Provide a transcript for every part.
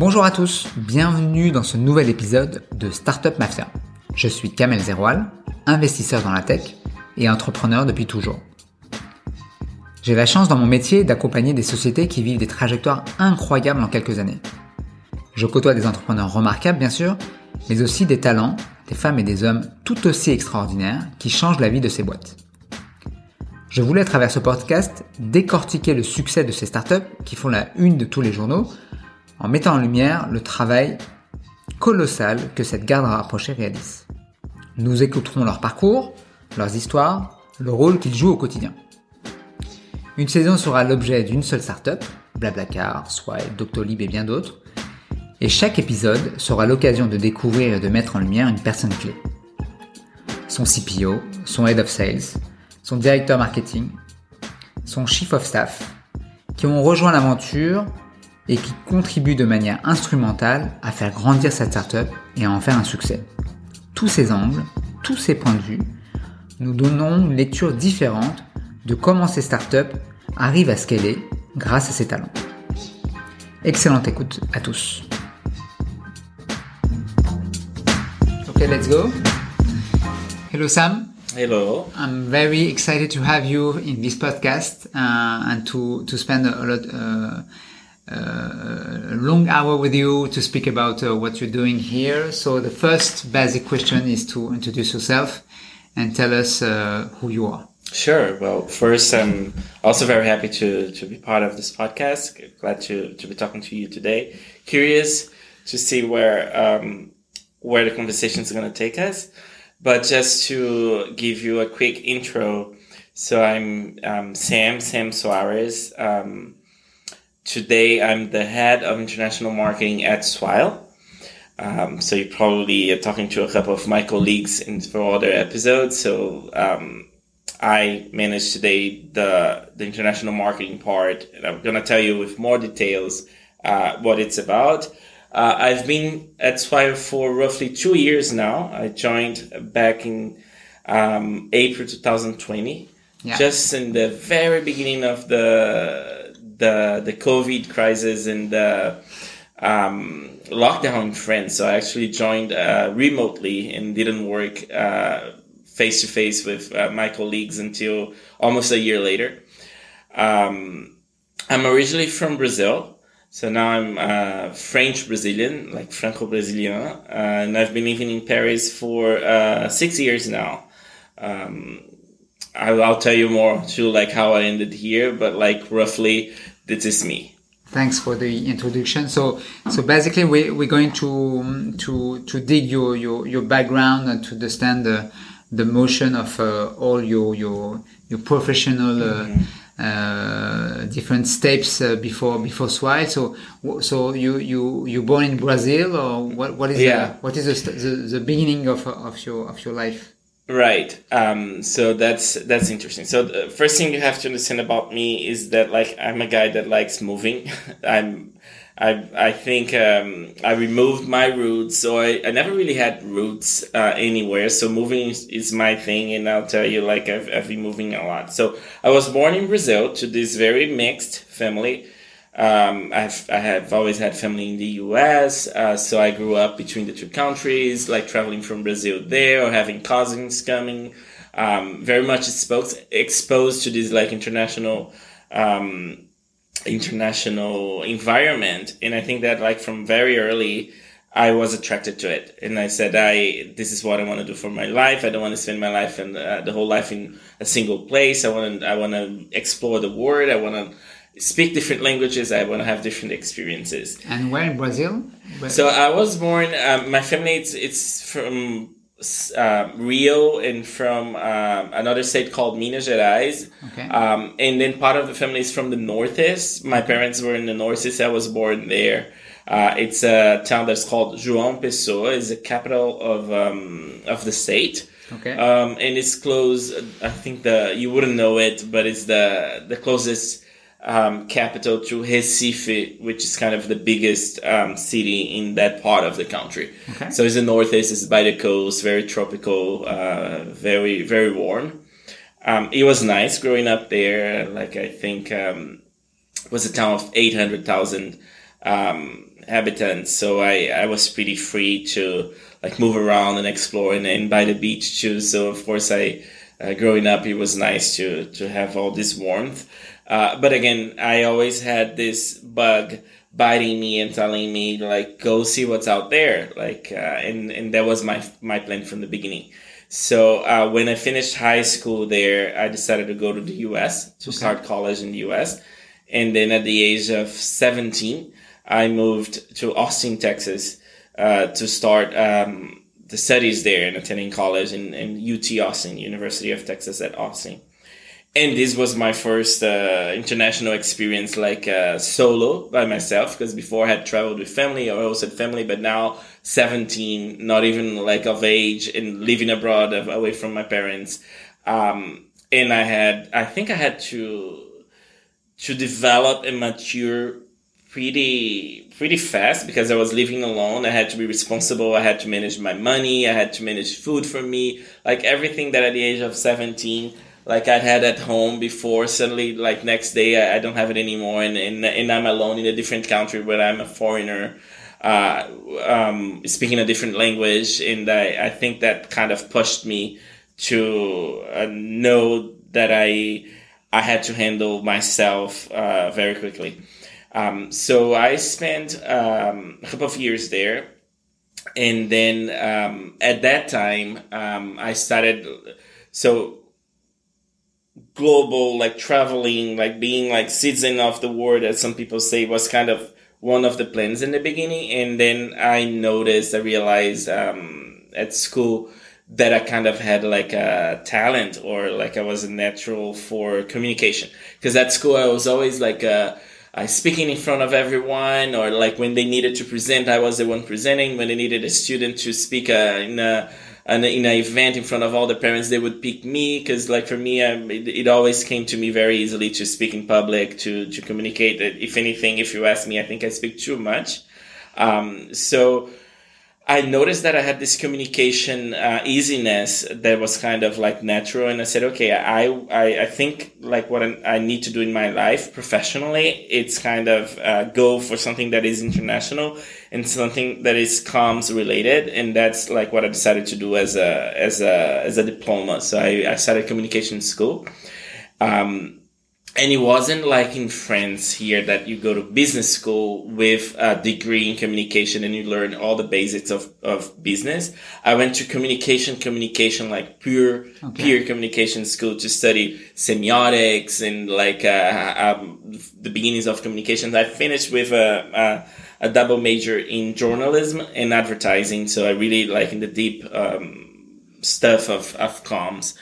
Bonjour à tous, bienvenue dans ce nouvel épisode de Startup Mafia. Je suis Kamel Zeroual, investisseur dans la tech et entrepreneur depuis toujours. J'ai la chance dans mon métier d'accompagner des sociétés qui vivent des trajectoires incroyables en quelques années. Je côtoie des entrepreneurs remarquables bien sûr, mais aussi des talents, des femmes et des hommes tout aussi extraordinaires qui changent la vie de ces boîtes. Je voulais à travers ce podcast décortiquer le succès de ces startups qui font la une de tous les journaux en mettant en lumière le travail colossal que cette garde rapprochée réalise. Nous écouterons leur parcours, leurs histoires, le rôle qu'ils jouent au quotidien. Une saison sera l'objet d'une seule startup, Blablacar, Swipe, Doctolib et bien d'autres, et chaque épisode sera l'occasion de découvrir et de mettre en lumière une personne clé. Son CPO, son Head of Sales, son directeur marketing, son chief of staff, qui ont rejoint l'aventure et qui contribuent de manière instrumentale à faire grandir cette startup et à en faire un succès. Tous ces angles, tous ces points de vue, nous donnons une lecture différente de comment ces startups arrivent à scaler grâce à ces talents. Excellente écoute à tous. Okay, let's go. Hello Sam. Hello. I'm very excited to have you in this podcast uh, and to to spend a lot uh, a long hour with you to speak about uh, what you're doing here. So the first basic question is to introduce yourself and tell us uh, who you are. Sure. Well, first, I'm also very happy to, to be part of this podcast. Glad to, to be talking to you today. Curious to see where um, where the conversation is going to take us. But just to give you a quick intro, so I'm um, Sam Sam Soares. Um, today, I'm the head of international marketing at Swile. Um, so you probably are talking to a couple of my colleagues in for other episodes. So um, I manage today the the international marketing part, and I'm gonna tell you with more details uh, what it's about. Uh, I've been at Swile for roughly two years now. I joined back in um, April 2020, Yeah. just in the very beginning of the the the COVID crisis and the um, lockdown in France. So I actually joined uh, remotely and didn't work face to face with uh, my colleagues until almost a year later. Um, I'm originally from Brazil. So now I'm uh, French Brazilian, like Franco Brazilian, uh, and I've been living in Paris for uh, six years now. Um, I'll, I'll tell you more too, like how I ended here, but like roughly, this is me. Thanks for the introduction. So, so basically, we, we're going to to to dig your your, your background and to understand the the motion of uh, all your your your professional uh, uh, different steps uh, before before Swile. So, so you you you born in Brazil or what? What is Yeah. the, what is the, the the beginning of of your of your life? Right. Um, so that's that's interesting. So the first thing you have to understand about me is that like I'm a guy that likes moving. I'm I I think um, I removed my roots, so I, I never really had roots uh, anywhere. So moving is, is my thing, and I'll tell you like I've I've been moving a lot. So I was born in Brazil to this very mixed family. Um, I've I have always had family in the U.S., uh, so I grew up between the two countries, like traveling from Brazil there or having cousins coming. Um, very much exposed exposed to this like international um, international environment, and I think that like from very early. I was attracted to it, and I said, "I this is what I want to do for my life. I don't want to spend my life and uh, the whole life in a single place. I want to I want to explore the world. I want to speak different languages. I want to have different experiences. And where in Brazil? Where- So I was born. Um, my family it's it's from uh, Rio and from um, another state called Minas Gerais. Okay. Um, and then part of the family is from the Northeast. My parents were in the Northeast. I was born there. Uh, it's a town that's called João Pessoa. It's the capital of um, of the state. Okay. Um, and it's close. I think the you wouldn't know it, but it's the the closest um, capital to Recife, which is kind of the biggest um, city in that part of the country. Okay. So it's the northeast. It's by the coast, very tropical, uh, very very warm. Um, it was nice growing up there. Like I think um, it was a town of eight hundred thousand um, inhabitants, so I, I was pretty free to like move around and explore and, and by the beach too. So of course I, uh, growing up, it was nice to, to have all this warmth. Uh, but again, I always had this bug biting me and telling me like, go see what's out there. Like, uh, and, and that was my, my plan from the beginning. So, uh, when I finished high school there, I decided to go to the US to okay. start college in the US. And then at the age of 17, I moved to Austin, Texas, uh, to start, um, the studies there and attending college in, in UT Austin, University of Texas at Austin and this was my first uh, international experience like uh, solo by myself because before i had traveled with family or also had family but now 17 not even like of age and living abroad away from my parents. Um, and i had i think i had to to develop and mature pretty pretty fast because i was living alone. I had to be responsible. I had to manage my money. I had to manage food for me. Like everything that at the age of 17 like I had at home before. Suddenly, like next day, I, I don't have it anymore, and, and and I'm alone in a different country where I'm a foreigner, uh, um, speaking a different language, and I I think that kind of pushed me to uh, know that I I had to handle myself uh, very quickly. Um, so I spent um, a couple of years there, and then um, at that time um, I started. So global like traveling like being like citizen of the world as some people say was kind of one of the plans in the beginning and then i noticed i realized um, at school that i kind of had like a talent or like i was a natural for communication because at school i was always like uh, I speaking in front of everyone, or like when they needed to present, I was the one presenting. When they needed a student to speak uh, in a an, in an event in front of all the parents, they would pick me because, like, for me, um, it, it, always came to me very easily to speak in public, to to communicate. If anything, if you ask me, I think I speak too much. Um, so I noticed that I had this communication uh, easiness that was kind of like natural, and I said, okay, I I, I think like what I need to do in my life professionally, it's kind of uh, go for something that is international and something that is comms related, and that's like what I decided to do as a as a as a diploma. So I, I started communication school. Um, and it wasn't like in France here that you go to business school with a degree in communication and you learn all the basics of, of business. I went to communication, communication, like pure, okay. pure communication school to study semiotics and like, uh, um, the beginnings of communication. I finished with a, a, a, double major in journalism and advertising. So I really like in the deep, um, stuff of, of comms.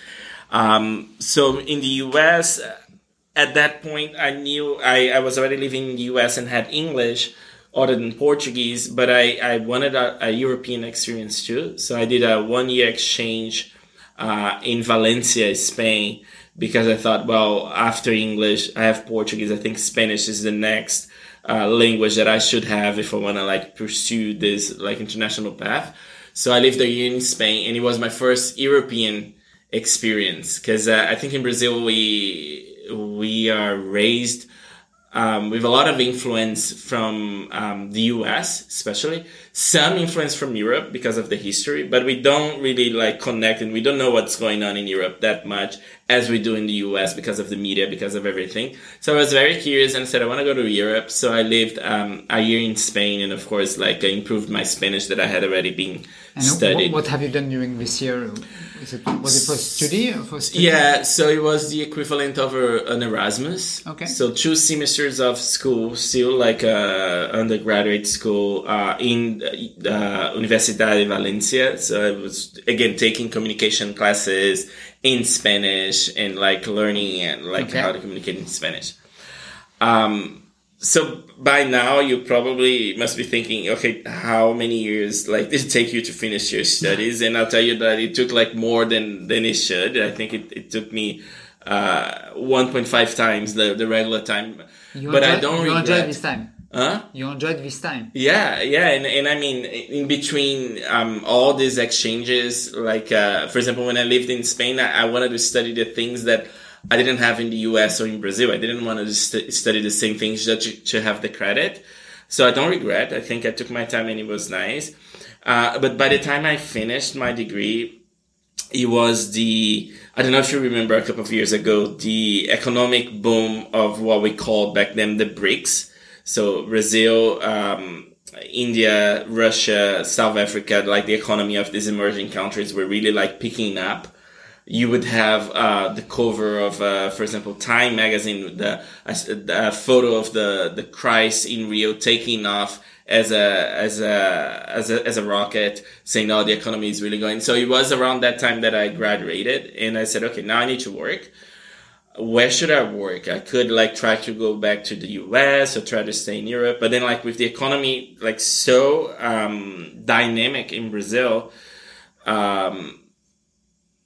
Um, so in the US, at that point, I knew I, I was already living in the US and had English other than Portuguese, but I, I wanted a, a European experience too. So I did a one year exchange uh, in Valencia, Spain, because I thought, well, after English, I have Portuguese. I think Spanish is the next uh, language that I should have if I want to like pursue this like international path. So I lived a year in Spain, and it was my first European experience because uh, I think in Brazil we we are raised um, with a lot of influence from um, the US, especially some influence from Europe because of the history, but we don't really like connect and we don't know what's going on in Europe that much as we do in the US because of the media, because of everything. So I was very curious and said, I want to go to Europe. So I lived um, a year in Spain and of course, like I improved my Spanish that I had already been and studied. What have you done during this year? It, was it for study or for study? Yeah, so it was the equivalent of a, an Erasmus. Okay. So two semesters of school, still like a undergraduate school uh, in uh, Universidad de Valencia. So I was again taking communication classes in Spanish and like learning and like okay. how to communicate in Spanish. Um, so by now you probably must be thinking, okay, how many years like did it take you to finish your studies? And I'll tell you that it took like more than than it should. I think it, it took me uh, 1.5 times the, the regular time. You but I don't you regret. enjoyed this time. Huh? You enjoyed this time. Yeah, yeah, and and I mean, in between um, all these exchanges, like uh, for example, when I lived in Spain, I, I wanted to study the things that I didn't have in the US or in Brazil. I didn't want to st- study the same things just to, to have the credit. So I don't regret. I think I took my time and it was nice. Uh, but by the time I finished my degree, it was the, I don't know if you remember a couple of years ago, the economic boom of what we called back then the BRICS. So Brazil, um, India, Russia, South Africa, like the economy of these emerging countries were really like picking up you would have uh, the cover of, uh, for example, Time magazine, the photo of the the Christ in Rio taking off as a as a as a as a rocket, saying, "Oh, the economy is really going." So it was around that time that I graduated, and I said, "Okay, now I need to work." Where should I work? I could like try to go back to the US or try to stay in Europe, but then like with the economy like so um, dynamic in Brazil, um,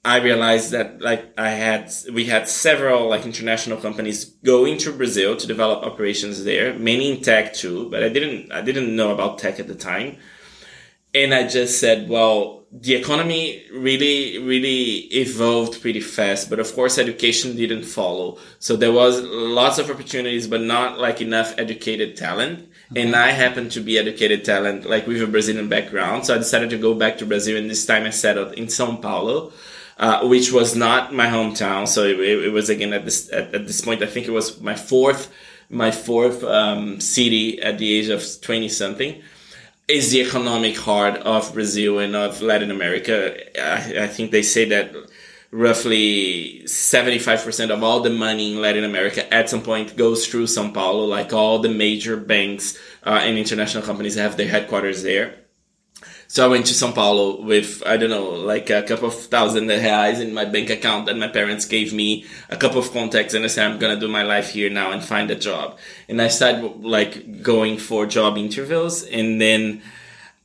I realized that like I had, we had several like international companies going to Brazil to develop operations there, many in tech too, but I didn't, I didn't know about tech at the time. And I just said, well, the economy really, really evolved pretty fast, but of course education didn't follow. So there was lots of opportunities, but not like enough educated talent. Mm-hmm. And I happened to be educated talent, like with a Brazilian background. So I decided to go back to Brazil and this time I settled in Sao Paulo uh, which was not my hometown. So it, it, was again at this at, at, this point. I think it was my fourth my fourth um, city at the age of twenty something. Is the economic heart of Brazil and of Latin America. I, I think they say that roughly 75% of all the money in Latin America at some point goes through Sao Paulo. Like all the major banks uh, and international companies have their headquarters there. So I went to Sao Paulo with, I don't know, like a couple of thousand reais in my bank account that my parents gave me, a couple of contacts, and I said, I'm gonna do my life here now and find a job. And I started like going for job interviews, and then,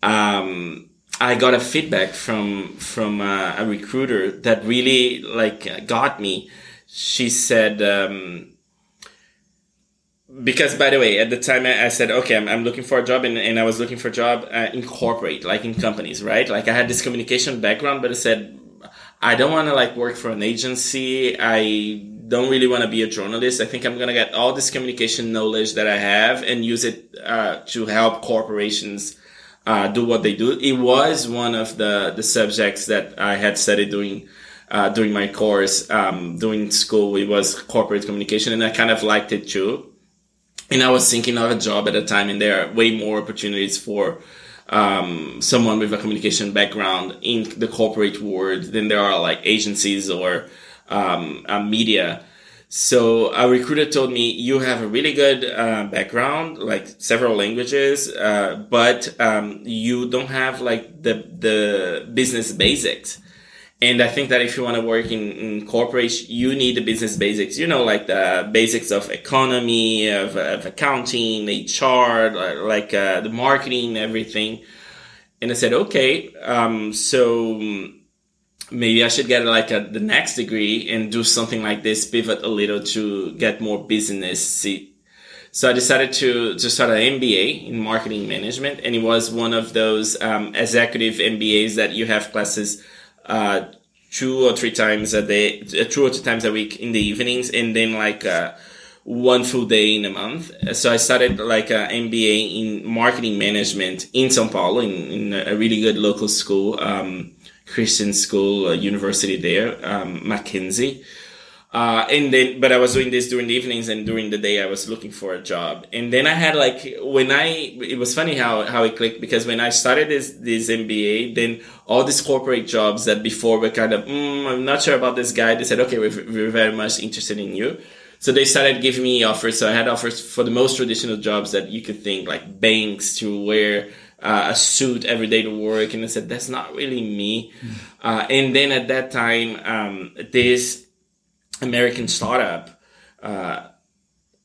um, I got a feedback from, from uh, a recruiter that really like got me. She said, um, because by the way, at the time I, said, okay, I'm, I'm looking for a job and, and I was looking for a job uh, in corporate, like in companies, right? Like I had this communication background, but I said, I don't want to like work for an agency. I don't really want to be a journalist. I think I'm going to get all this communication knowledge that I have and use it uh, to help corporations uh, do what they do. It was one of the, the subjects that I had studied doing uh, during my course, um, during school. It was corporate communication and I kind of liked it too and I was thinking of a job at the time, and there are way more opportunities for um, someone with a communication background in the corporate world than there are like agencies or um, uh, media. So a recruiter told me you have a really good uh, background, like several languages, uh, but um, you don't have like the the business basics. And I think that if you want to work in, in you need the business basics, you know, like the basics of economy, of, of accounting, HR, like uh, the marketing, everything. And I said, okay, um, so maybe I should get like a, the next degree and do something like this, pivot a little to get more business. So I decided to, to start an MBA in marketing management. And it was one of those um, executive MBAs that you have classes uh, two or three times a day, uh, two or three times a week in the evenings, and then like uh, one full day in a month. So I started like an MBA in marketing management in São Paulo, in, in a really good local school, um, Christian school, university there, um, Mackenzie. Uh, and then, but I was doing this during the evenings and during the day I was looking for a job. And then I had like, when I, it was funny how, how it clicked because when I started this, this MBA, then all these corporate jobs that before were kind of, mm, I'm not sure about this guy. They said, okay, we're, we're very much interested in you. So they started giving me offers. So I had offers for the most traditional jobs that you could think, like banks to wear uh, a suit every day to work. And I said, that's not really me. Mm. Uh, and then at that time, um, this, American startup uh,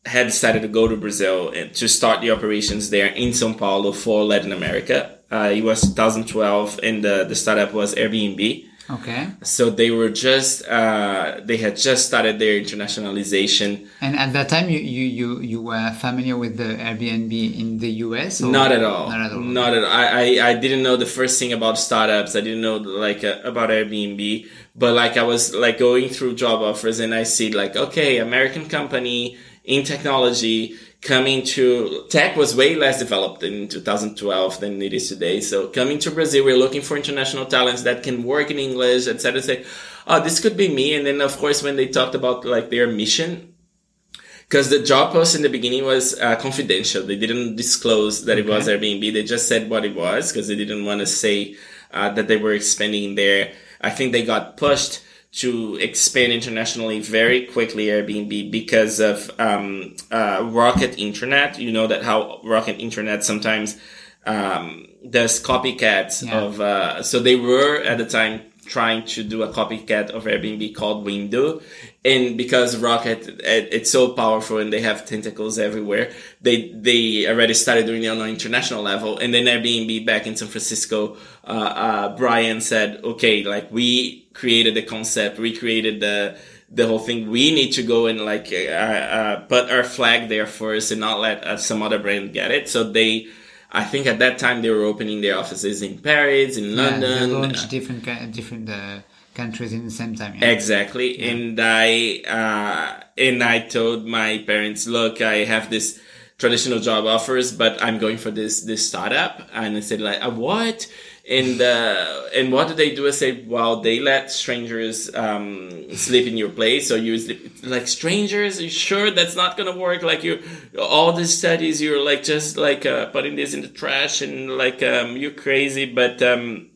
had decided to go to Brazil and to start the operations there in São Paulo for Latin America. Uh, it was 2012, and the, the startup was Airbnb. Okay. So they were just uh, they had just started their internationalization. And at that time, you you you, you were familiar with the Airbnb in the US? Not at all. Not at all. Not at all. I, I, I didn't know the first thing about startups. I didn't know like uh, about Airbnb. But like I was like going through job offers and I see like okay American company in technology coming to tech was way less developed in 2012 than it is today. So coming to Brazil, we're looking for international talents that can work in English, etc. Say, oh, this could be me. And then of course, when they talked about like their mission, because the job post in the beginning was uh, confidential. They didn't disclose that okay. it was Airbnb. They just said what it was because they didn't want to say uh, that they were expanding there. I think they got pushed to expand internationally very quickly Airbnb because of um, uh, Rocket Internet. You know that how Rocket Internet sometimes um, does copycats yeah. of. Uh, so they were at the time trying to do a copycat of Airbnb called Wimdu. And because Rocket, it's so powerful and they have tentacles everywhere, they, they already started doing it on an international level. And then Airbnb back in San Francisco, uh, uh, Brian said, okay, like we created the concept, we created the, the whole thing. We need to go and like, uh, uh put our flag there first and not let uh, some other brand get it. So they, I think at that time they were opening their offices in Paris, in London. Yeah, launched different different uh, countries in the same time. Yeah. Exactly, yeah. and I uh, and I told my parents, look, I have this traditional job offers, but I'm going for this this startup, and I said like, what? And uh, and what do they do? I say, well, they let strangers um, sleep in your place, so you sleep like strangers. You sure that's not gonna work? Like you, all these studies, you're like just like uh, putting this in the trash and like um, you're crazy. But um,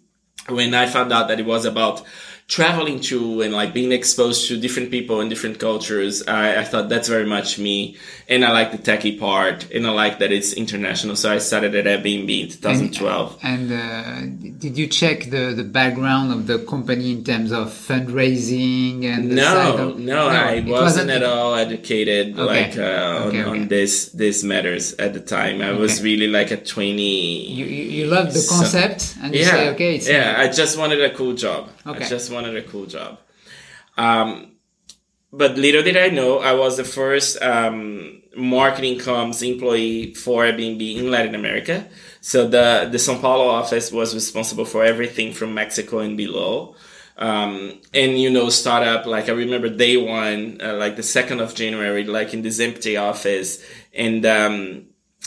when I found out that it was about traveling to and like being exposed to different people and different cultures, I, I, thought that's very much me. And I like the techie part and I like that it's international. So I started at Airbnb in 2012. And, and uh, did you check the, the background of the company in terms of fundraising and no, of, no, no, I wasn't, wasn't, at all educated okay. like uh, okay, on, okay. on, this, this matters at the time. I was really like a 20. You, you, you loved the concept so, and you yeah, say, okay, yeah, I just wanted a cool job. Okay. I just wanted a cool job. Um, but little did I know, I was the first um, marketing comms employee for Airbnb in Latin America. So the the São Paulo office was responsible for everything from Mexico and below. Um, and you know, startup like I remember day one, uh, like the second of January, like in this empty office, and um,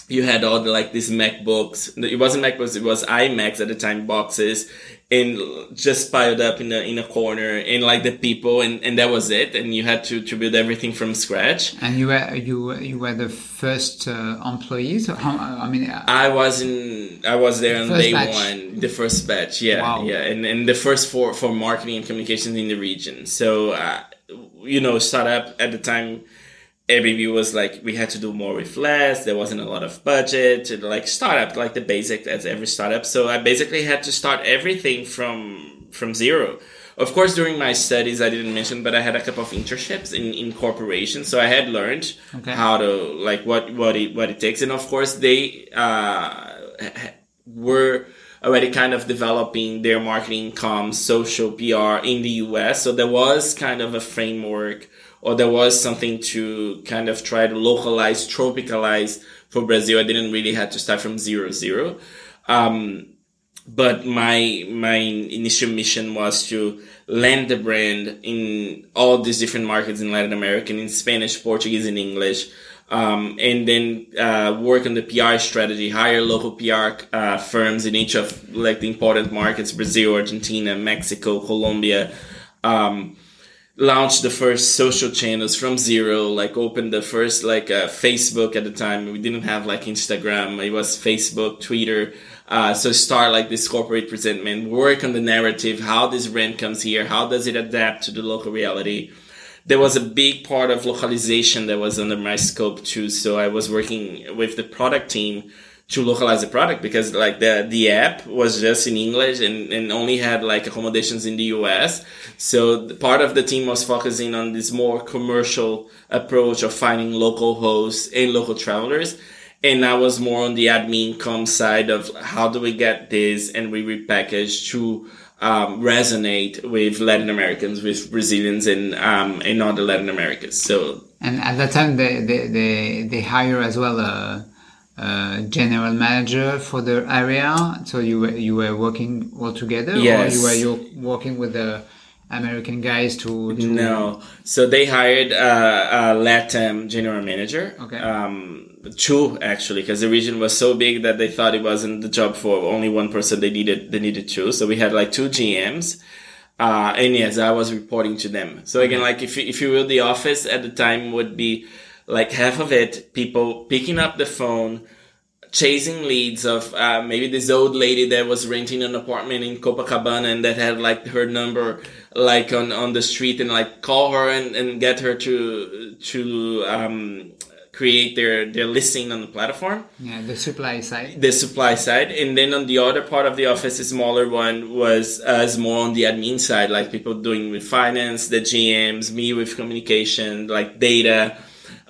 you had all the like these MacBooks. It wasn't MacBooks, it was iMacs at the time boxes and just piled up in a in a corner and like the people and, and that was it and you had to, to build everything from scratch and you were you you were the first uh, employees how, i mean uh, i was in i was there on day batch. one the first batch yeah wow. yeah and, and the first for for marketing and communications in the region so uh, you know startup at the time Airbnb was like we had to do more with less. There wasn't a lot of budget. Like startup, like the basic as every startup. So I basically had to start everything from from zero. Of course, during my studies, I didn't mention, but I had a couple of internships in, in corporations, so I had learned okay. how to like what what it what it takes, and of course, they uh, were already kind of developing their marketing comms, social PR in the US. So there was kind of a framework or there was something to kind of try to localize, tropicalize for Brazil. I didn't really have to start from zero zero. Um, but my my initial mission was to land the brand in all these different markets in Latin America, in Spanish, Portuguese, and English. Um, and then uh, work on the PR strategy, hire local PR uh, firms in each of like the important markets: Brazil, Argentina, Mexico, Colombia. Um, launched the first social channels from zero like open the first like uh, facebook at the time. We didn't have like instagram. It was facebook twitter. Uh, so start like this corporate presentment. Work on the narrative how this brand comes here how does it adapt to the local reality there was a big part of localization that was under my scope too so i was working with the product team to localize the product because like the the app was just in English and, and only had like accommodations in the US. So part of the team was focusing on this more commercial approach of finding local hosts and local travelers. And I was more on the admin com side of how do we get this and we repackage to um, resonate with Latin Americans, with Brazilians and um, and other Latin Americas. So and at that time they they they, they hire as well a uh, general manager for the area. So you were you were working all together, yes. or you were you working with the American guys to, to No, so they hired uh, a Latin general manager. Okay. Um, two actually, because the region was so big that they thought it wasn't the job for only one person. They needed they needed two. So we had like two GMs. Uh, and yes, I was reporting to them. So again, like if you, if you will, the office at the time would be like half of it people picking up the phone, chasing leads of uh, maybe this old lady that was renting an apartment in Copacabana and that had like her number like on, on the street and like call her and, and get her to to um, create their their listing on the platform. Yeah the supply side. the supply side. And then on the other part of the office a smaller one was us more on the admin side like people doing with finance the gms me with communication like data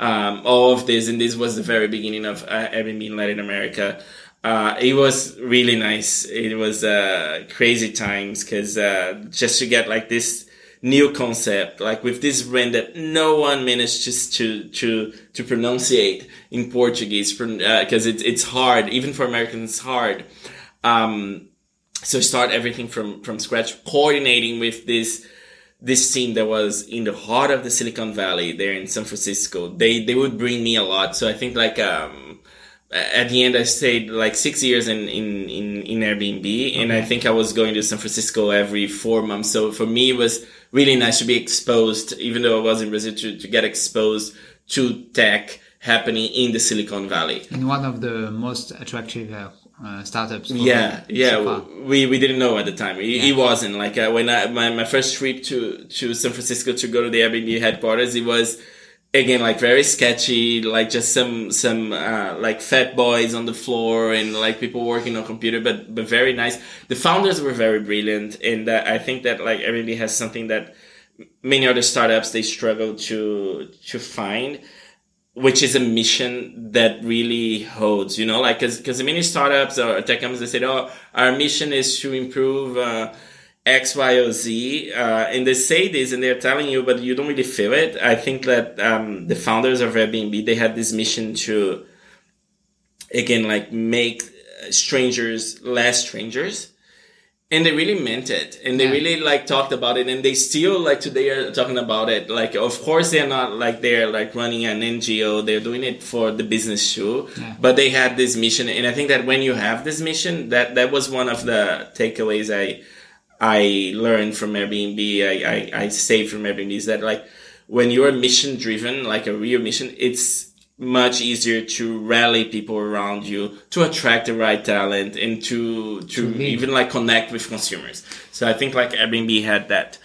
um, all of this. And this was the very beginning of uh, airbnb in latin america. Uh, it was really nice. It was uh, crazy times because uh, just to get like this new concept, like with this brand that no one manages to to to pronunciate in Portuguese, because uh, it's it's hard, even for Americans, it's hard. Um, so start everything from from scratch, coordinating with this this team that was in the heart of the Silicon Valley there in San Francisco. They they would bring me a lot. So I think like um, at the end I stayed like six years in in in, in Airbnb, okay. and I think I was going to San Francisco every four months. So for me it was really nice to be exposed, even though I was in Brazil, to, to get exposed to tech happening in the Silicon Valley. In one of the most attractive uh, uh, startups. Yeah, yeah. So we we didn't know at the time. It, yeah. it wasn't like uh, when I my, my first trip to to San Francisco to go to the Airbnb headquarters. It was again like very sketchy like just some some uh, like fat boys on the floor and like people working on computer but but very nice. The founders were very brilliant and uh, i think that like airbnb has something that many other startups they struggle to to find which is a mission that really holds you know like because many startups or tech companies they say oh our mission is to improve uh, X, Y, or Z, uh, and they say this and they're telling you, but you don't really feel it. I think that um, the founders of Airbnb they had this mission to, again, like make strangers less strangers, and they really meant it, and they yeah. really like talked about it, and they still like today are talking about it. Like, of course, they're not like they're like running an NGO; they're doing it for the business too. Yeah. But they had this mission, and I think that when you have this mission, that that was one of the takeaways I I learned from Airbnb, I, I, I saved from Airbnb is that like when you're mission driven, like a real mission, it's much easier to rally people around you to attract the right talent and to to even like connect with consumers. So I think like Airbnb had that.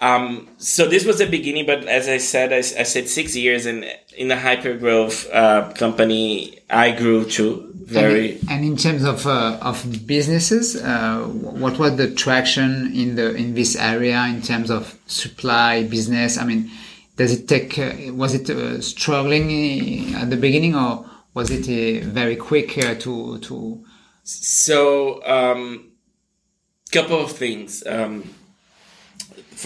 Um, so this was the beginning, but as I said, I, I said six years, and in a hyper growth uh, company, I grew too very. And, and in terms of uh, of businesses, uh, what was the traction in the in this area in terms of supply business? I mean, does it take? Uh, was it uh, struggling at the beginning, or was it uh, very quick to to? So, um, couple of things. Um,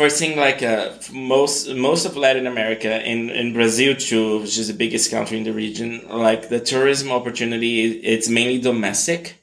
first thing like uh, most most of latin america in, in brazil too which is the biggest country in the region like the tourism opportunity it's mainly domestic.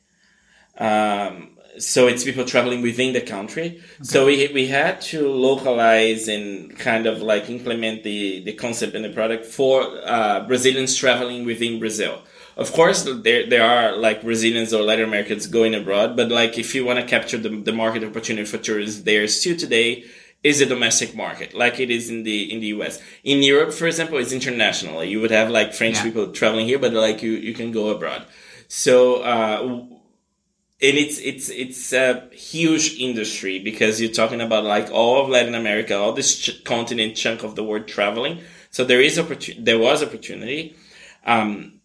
Um, so it's people traveling within the country. Okay. so we, we had to localize and kind of like implement the, the concept and the product for uh, brazilians traveling within brazil. Of course there there are like Brazilians or Latin Americans going abroad, but like if you want to capture the, the market opportunity for tourists there still today, is a domestic market, like it is in the in the US. In Europe, for example, it's international. You would have like French yeah. people traveling here, but like you you can go abroad. So uh, and it's it's it's a huge industry because you're talking about like all of Latin America, all this ch- continent chunk of the world traveling. So there is opportunity. There was opportunity. Um,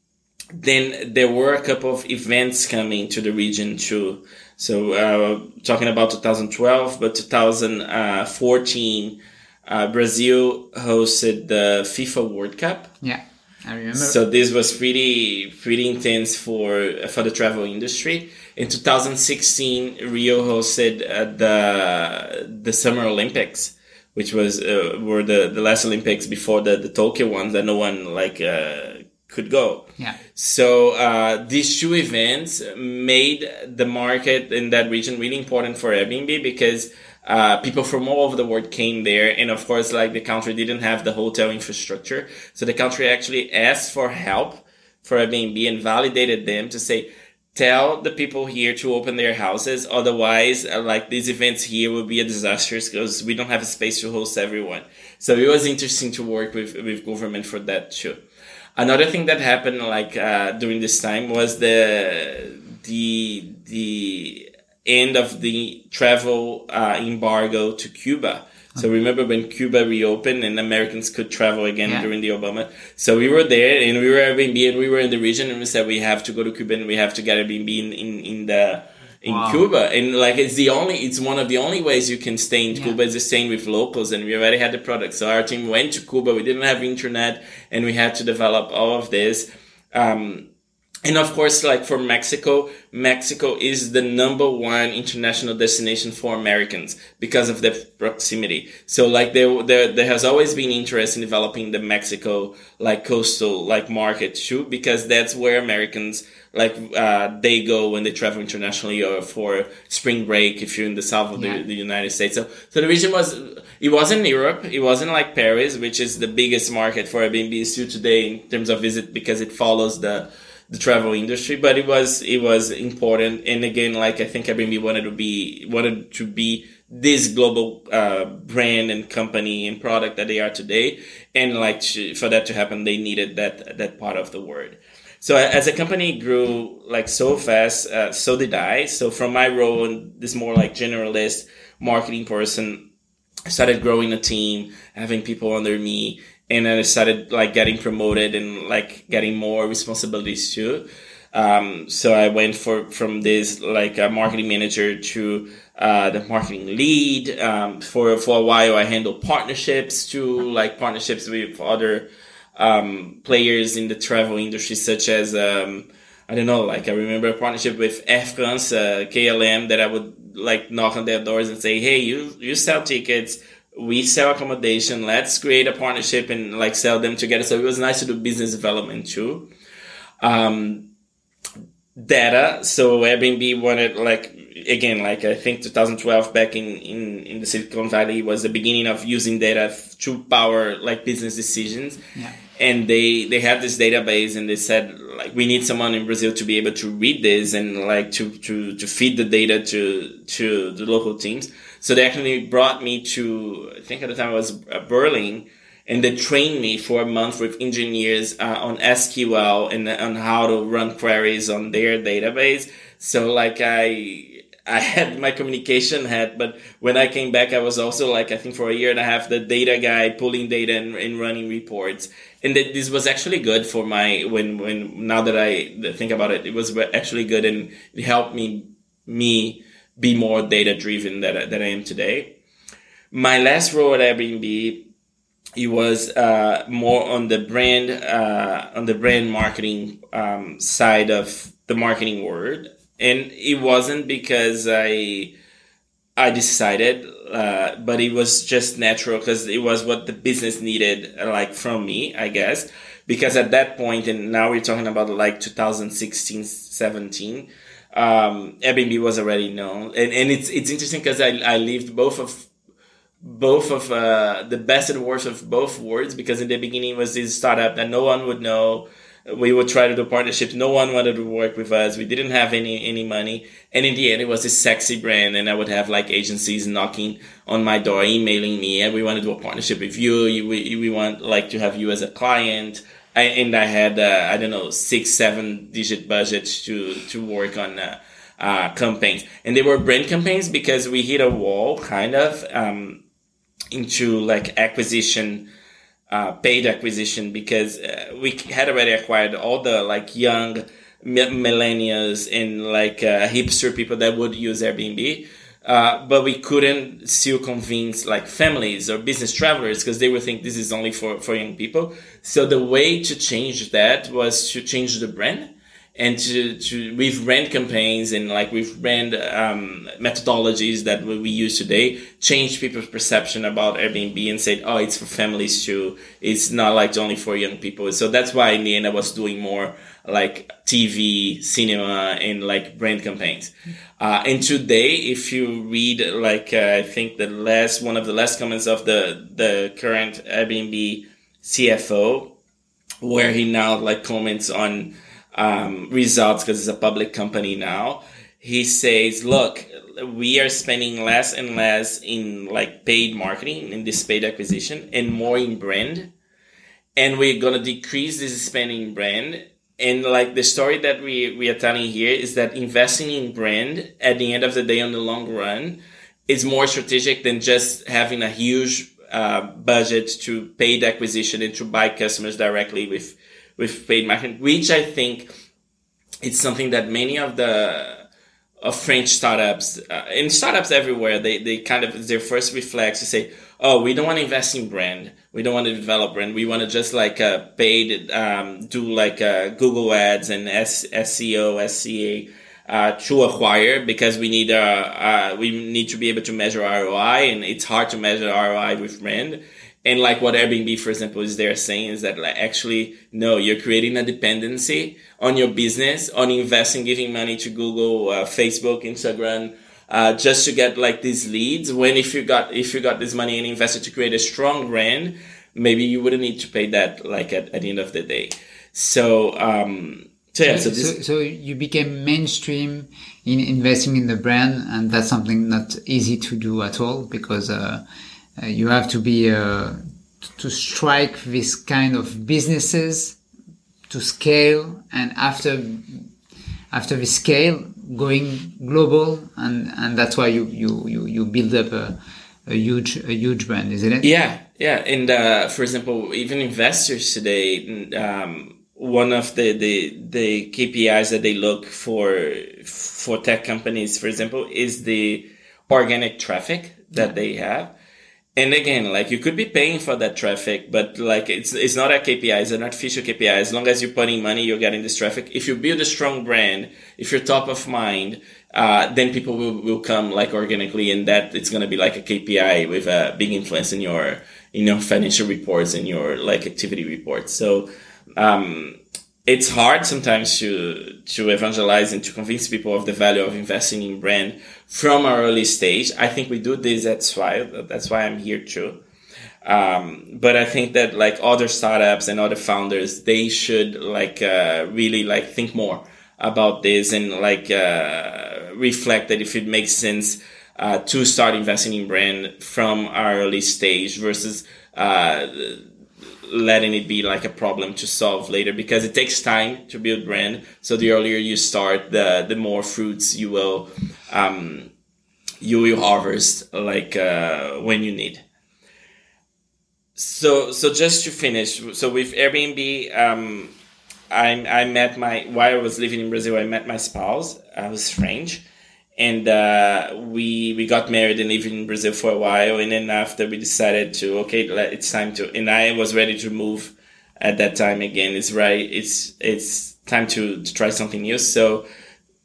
then there were a couple of events coming to the region too. So uh, talking about 2012, but 2014, uh, Brazil hosted the FIFA World Cup. Yeah, I remember. So this was pretty pretty intense for for the travel industry. In 2016, Rio hosted uh, the the Summer Olympics, which was uh, were the the last Olympics before the the Tokyo ones that no one like uh, could go. Yeah. So uh, these two events made the market in that region really important for Airbnb because uh, people from all over the world came there. And of course, like the country didn't have the hotel infrastructure. So the country actually asked for help for Airbnb and validated them to say, tell the people here to open their houses. Otherwise, uh, like these events here will be a disaster because we don't have a space to host everyone. So it was interesting to work with, with government for that too. Another thing that happened like, uh, during this time was the, the, the end of the travel, uh, embargo to Cuba. So remember when Cuba reopened and Americans could travel again Yeah. during the Obama. So we were there and we were Airbnb and we were in the region and we said we have to go to Cuba and we have to get Airbnb in, in, in the in Wow. Cuba. And like it's the only it's one of the only ways you can stay in Yeah. Cuba is just staying with locals and we already had the product. So our team went to Cuba, we didn't have internet and we had to develop all of this. Um, and of course, like for Mexico, Mexico is the number one international destination for Americans because of the proximity. So like there, there, there has always been interest in developing the Mexico like coastal like market too, because that's where Americans like, uh, they go when they travel internationally or for spring break if you're in the south of Yeah. the, the United States. So, so the region was, it wasn't Europe. It wasn't like Paris, which is the biggest market for Airbnb still today in terms of visit because it follows the, the travel industry, but it was it was important. And again, like I think Airbnb wanted to be wanted to be this global uh, brand and company and product that they are today. And like to, for that to happen, they needed that that part of the word. So as a company grew like so fast, uh, so did I. So from my role in this more like generalist marketing person, I started growing a team, having people under me, and then I started like getting promoted and like getting more responsibilities too. Um, so I went for from this like a marketing manager to uh, the marketing lead. Um, for for a while, I handled partnerships to like partnerships with other um, players in the travel industry, such as um, I don't know, like I remember a partnership with Air France, uh, KLM, that I would like knock on their doors and say, "Hey, you you sell tickets." We sell accommodation. Let's create a partnership and like sell them together. So it was nice to do business development too. Um, data. So Airbnb wanted like again, like I think 2012 back in in in the Silicon Valley was the beginning of using data to power like business decisions. Yeah. And they they had this database and they said like we need someone in Brazil to be able to read this and like to to to feed the data to to the local teams. So they actually brought me to I think at the time I was uh, Berlin and they trained me for a month with engineers uh, on SQL and on how to run queries on their database. So like I, I had my communication hat, but when I came back, I was also like, I think for a year and a half, the data guy pulling data and, and running reports. And that this was actually good for my, when, when, now that I think about it, it was actually good and it helped me, me be more data driven that, I- that I am today. My last role at Airbnb, it was uh, more on the brand uh, on the brand marketing um, side of the marketing world, and it wasn't because I I decided, uh, but it was just natural because it was what the business needed, like from me, I guess. Because at that point, and now we're talking about like 2016, 17, um, Airbnb was already known, and, and it's it's interesting because I I lived both of both of uh, the best and worst of both worlds because in the beginning was this startup that no one would know. We would try to do partnerships. No one wanted to work with us. We didn't have any any money. And in the end it was this sexy brand and i would have like agencies knocking on my door emailing me and we want to do a partnership with you, you we, we want like to have you as a client I, and i had uh, i don't know six seven digit budgets to to work on uh, uh, campaigns and they were brand campaigns because we hit a wall kind of um, into like acquisition, uh, paid acquisition because uh, we had already acquired all the like young mi- millennials and like uh, hipster people that would use Airbnb. Uh, but we couldn't still convince like families or business travelers because they would think this is only for, for young people. So the way to change that was to change the brand and to, to we've ran campaigns and like we've ran um, methodologies that we use today change people's perception about Airbnb and said, oh, it's for families too. It's not like only for young people. So that's why in the end I was doing more like TV, cinema, and like brand campaigns. Uh, and today, if you read like uh, I think the last one of the last comments of the the current Airbnb CFO, where he now like comments on um, results because it's a public company now. He says, look, we are spending less and less in like paid marketing in this paid acquisition and more in brand. And we're going to decrease this spending in brand. And like the story that we, we are telling here is that investing in brand at the end of the day on the long run is more strategic than just having a huge uh, budget to paid acquisition and to buy customers directly with with paid marketing, which I think it's something that many of the of French startups uh, and startups everywhere they they kind of their first reflex to say, oh, we don't want to invest in brand, we don't want to develop brand, we want to just like uh, paid um, do like uh, Google ads and S- SEO, SCA. Uh, to acquire because we need uh, uh, we need to be able to measure ROI and it's hard to measure ROI with brand and like what Airbnb, for example, is there saying is that like actually, no, you're creating a dependency on your business, on investing, giving money to Google, uh, Facebook, Instagram, uh, just to get like these leads. When if you got, if you got this money and invested to create a strong brand, maybe you wouldn't need to pay that like at, at the end of the day. So, um, so, yeah, so, so, so, you became mainstream in investing in the brand, and that's something not easy to do at all because uh, uh, you have to be uh, to strike this kind of businesses to scale and after after the scale going global and and that's why you you you, you build up a, a huge a huge brand isn't it? Yeah yeah. And uh, for example even investors today um, one of the, the the KPIs that they look for for tech companies for example is the organic traffic that yeah. they have and again, like you could be paying for that traffic, but like it's it's not a KPI, it's an artificial KPI. As long as you're putting money, you're getting this traffic. If you build a strong brand, if you're top of mind, uh, then people will, will come like organically, and that it's gonna be like a KPI with a big influence in your in your financial reports and your like activity reports. So um, it's hard sometimes to to evangelize and to convince people of the value of investing in brand from an early stage. I think we do this. That's why that's why I'm here too. Um, but I think that like other startups and other founders, they should like uh, really like think more about this and like uh, reflect that if it makes sense uh, to start investing in brand from our early stage versus uh, letting it be like a problem to solve later because it takes time to build brand. So the earlier you start, the the more fruits you will um, you will harvest like uh, when you need. So so just to finish, so with Airbnb, um, I I met my while I was living in Brazil, I met my spouse. I was French and uh, we we got married and lived in Brazil for a while. And then after we decided to okay, it's time to. And I was ready to move at that time again. It's right. It's it's time to, to try something new. So.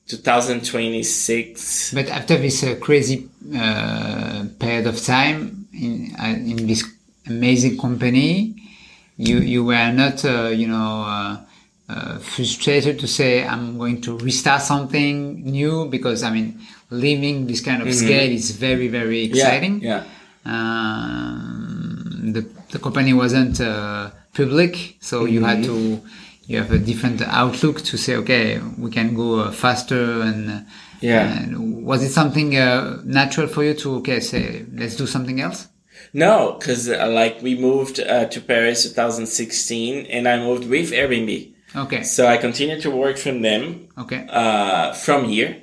2026. But after this uh, crazy uh, period of time in uh, in this amazing company, you you were not uh, you know uh, frustrated to say I'm going to restart something new because I mean leaving this kind of mm-hmm. scale is very very exciting. Yeah. yeah. Um, the the company wasn't uh, public, so mm-hmm. you had mm-hmm. to you have a different outlook to say okay we can go uh, faster and. Uh, yeah. And was it something uh, natural for you to okay say let's do something else? No, because uh, like we moved uh, to Paris 2016, and I moved with Airbnb. Okay. So I continue to work from them. Okay. Uh, from here.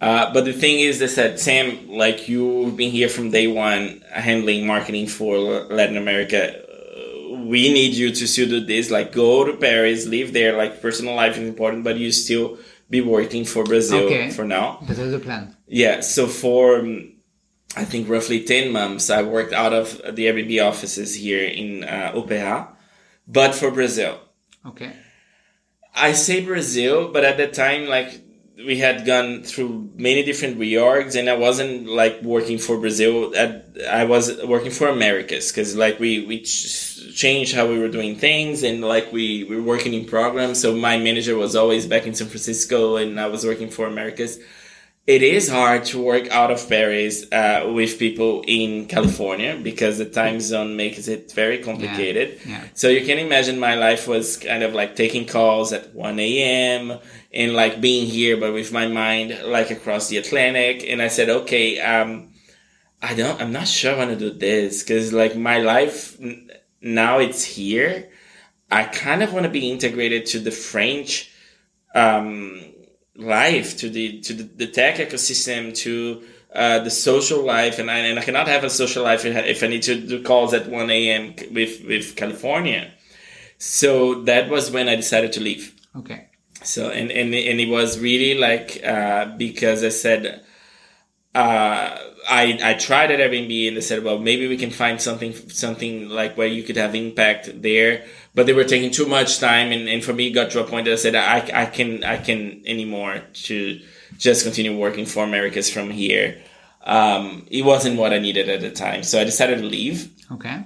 Uh, but the thing is, they said, Sam, like you've been here from day one, handling marketing for Latin America. Uh, we need you to still do this. Like, go to Paris, live there. Like, personal life is important, but you still be working for Brazil okay. for now. That is the plan. Yeah. So for, um, I think roughly 10 months, I worked out of the Airbnb offices here in uh, Opera, but for Brazil. Okay. I say Brazil, but at that time, like we had gone through many different reorgs, and I wasn't like working for Brazil. I was working for Americas because like we we ch- changed how we were doing things, and like we, we were working in programs. So my manager was always back in San Francisco, and I was working for Americas it is hard to work out of Paris uh, with people in California because the time zone makes it very complicated. Yeah, yeah. So you can imagine my life was kind of like taking calls at 1 a.m. and like being here, but with my mind like across the Atlantic. And I said, okay, um, I don't, I'm not sure I want to do this because like my life now it's here. I kind of want to be integrated to the French, um, life, to the to the, the tech ecosystem, to uh, the social life, and I, and I cannot have a social life if I need to do calls at one a.m. with with California. So that was when I decided to leave. Okay. So and and and it was really like uh, because I said. Uh, I, I tried at Airbnb and they said, well, maybe we can find something, something like where you could have impact there. But they were taking too much time. And, and for me, it got to a point that I said, I, I can, I can anymore to just continue working for Americas from here. Um, it wasn't what I needed at the time. So I decided to leave. Okay.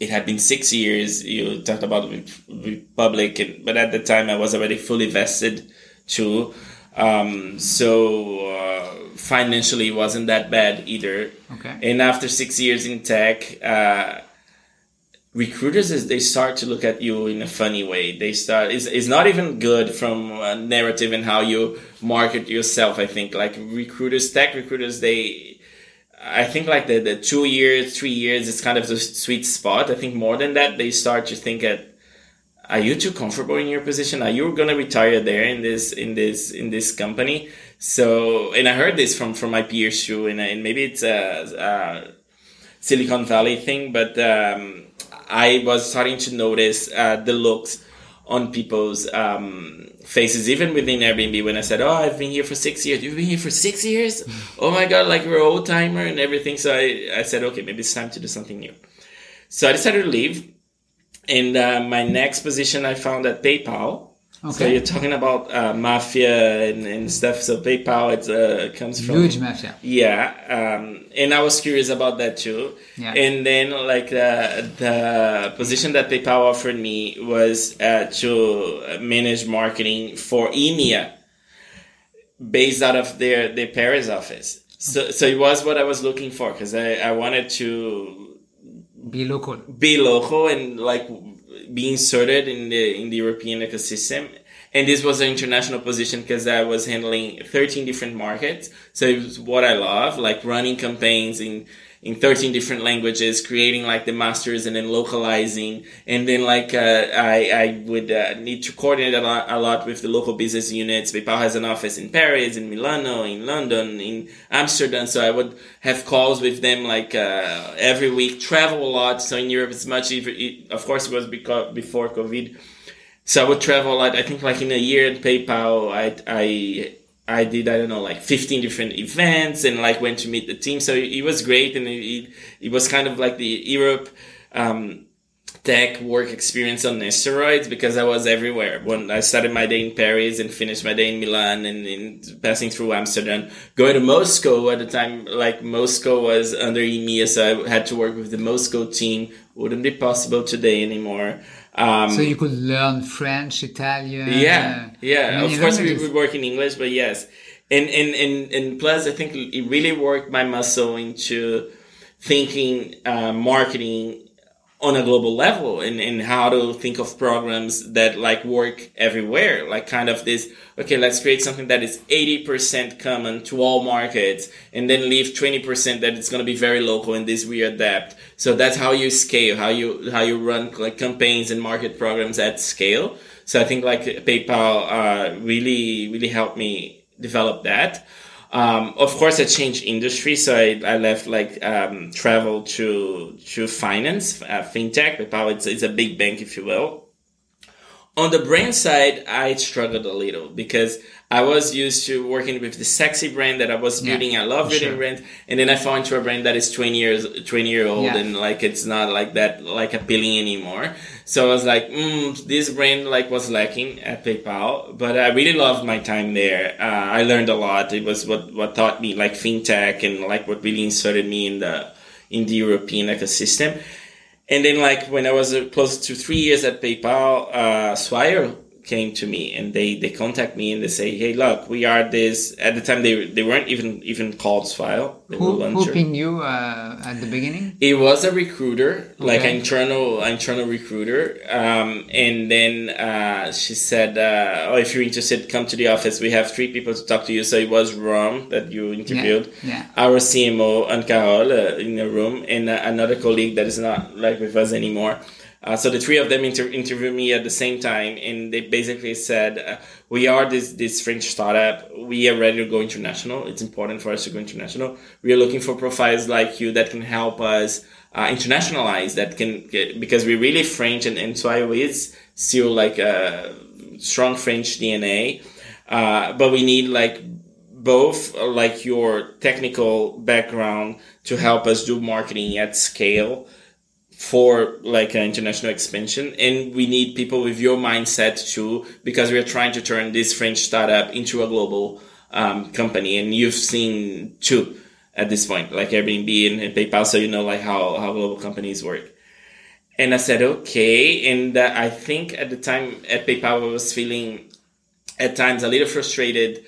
It had been six years. You talked about Republic, and, but at the time I was already fully vested too. Um, so, uh, financially wasn't that bad either. Okay. And after six years in tech, uh, recruiters is they start to look at you in a funny way. They start it's, it's not even good from a narrative and how you market yourself. I think like recruiters, tech recruiters, they I think like the, the two years, three years is kind of the sweet spot. I think more than that, they start to think at are you too comfortable in your position? Are you gonna retire there in this in this in this company? So, and I heard this from from my peers too, and, and maybe it's a, a, Silicon Valley thing, but um, I was starting to notice uh, the looks on people's um, faces, even within Airbnb. When I said, "Oh, I've been here for six years," you've been here for six years. oh my god, like you're an old timer and everything. So I I said, okay, maybe it's time to do something new. So I decided to leave, and uh, my next position I found at PayPal Okay. So you're talking about uh, mafia and, and, stuff. So PayPal it uh, comes from huge mafia. Yeah, um, and I was curious about that too. Yeah. And then like uh, the position that PayPal offered me was uh, to manage marketing for EMEA, based out of their their Paris office. So so it was what I was looking for because I, I wanted to be local, be local, and like be inserted in the in the European ecosystem. And this was an international position because I was handling 13 different markets. So it was what I love, like running campaigns in in 13 different languages, creating like the masters and then localizing. And then like, uh, I, I would uh, need to coordinate a lot, a lot with the local business units. PayPal has an office in Paris, in Milano, in London, in Amsterdam. So I would have calls with them like, uh, every week, travel a lot. So in Europe, it's much easier. Of course, it was because before COVID. So I would travel a lot. I think like in a year at PayPal, I, I I did, I don't know, like 15 different events and like went to meet the team. So it, was great. And it, it, was kind of like the Europe, um, tech work experience on steroids because I was everywhere. When I started my day in Paris and finished my day in Milan and, and passing through Amsterdam, going to Moscow at the time, like Moscow was under EMEA. So I had to work with the Moscow team. Wouldn't be possible today anymore. Um, so you could learn French, Italian. Yeah, yeah. Of course, we would work in English, but yes, and and and and plus, I think it really worked my muscle into thinking uh, marketing on a global level and, and how to think of programs that like work everywhere. Like kind of this, okay, let's create something that is 80% common to all markets and then leave 20% that it's going to be very local and this we adapt. So that's how you scale, how you, how you run like campaigns and market programs at scale. So I think like PayPal, uh, really, really helped me develop that. Um, of course, I changed industry, so I, I left like um, travel to to finance, uh, fintech. PayPal it's, it's a big bank, if you will. On the brand side, I struggled a little because I was used to working with the sexy brand that I was building. Yeah, I love building sure. brands, and then I fell into a brand that is twenty years, twenty year old, yeah. and like it's not like that like appealing anymore. So I was like, mm, this brand like was lacking at PayPal, but I really loved my time there. Uh, I learned a lot. It was what, what taught me like fintech and like what really inserted me in the, in the European ecosystem. And then like when I was uh, close to three years at PayPal, uh, Swile came to me and they they contact me and they say, "Hey, look, we are this." At the time, they they weren't even even called Swile. Who, who pinged you uh, at the beginning? It was a recruiter, okay. like an internal internal recruiter, um, and then uh, she said, uh, "Oh, if you're interested, come to the office. We have three people to talk to you." So it was Rom that you interviewed, yeah, yeah. our CMO and Carol uh, in the room, and uh, another colleague that is not like with us anymore. Uh, so the three of them inter- interviewed me at the same time, and they basically said, uh, "We are this this French startup. We are ready to go international. It's important for us to go international. We are looking for profiles like you that can help us uh, internationalize. That can get, because we're really French, and and Swile is still like a strong French DNA, uh, but we need like." both uh, like your technical background to help us do marketing at scale for like an international expansion and we need people with your mindset too because we are trying to turn this french startup into a global um, company and you've seen two at this point like airbnb and, and, paypal so you know like how, how global companies work. And i said okay and uh, i think at the time at paypal i was feeling at times a little frustrated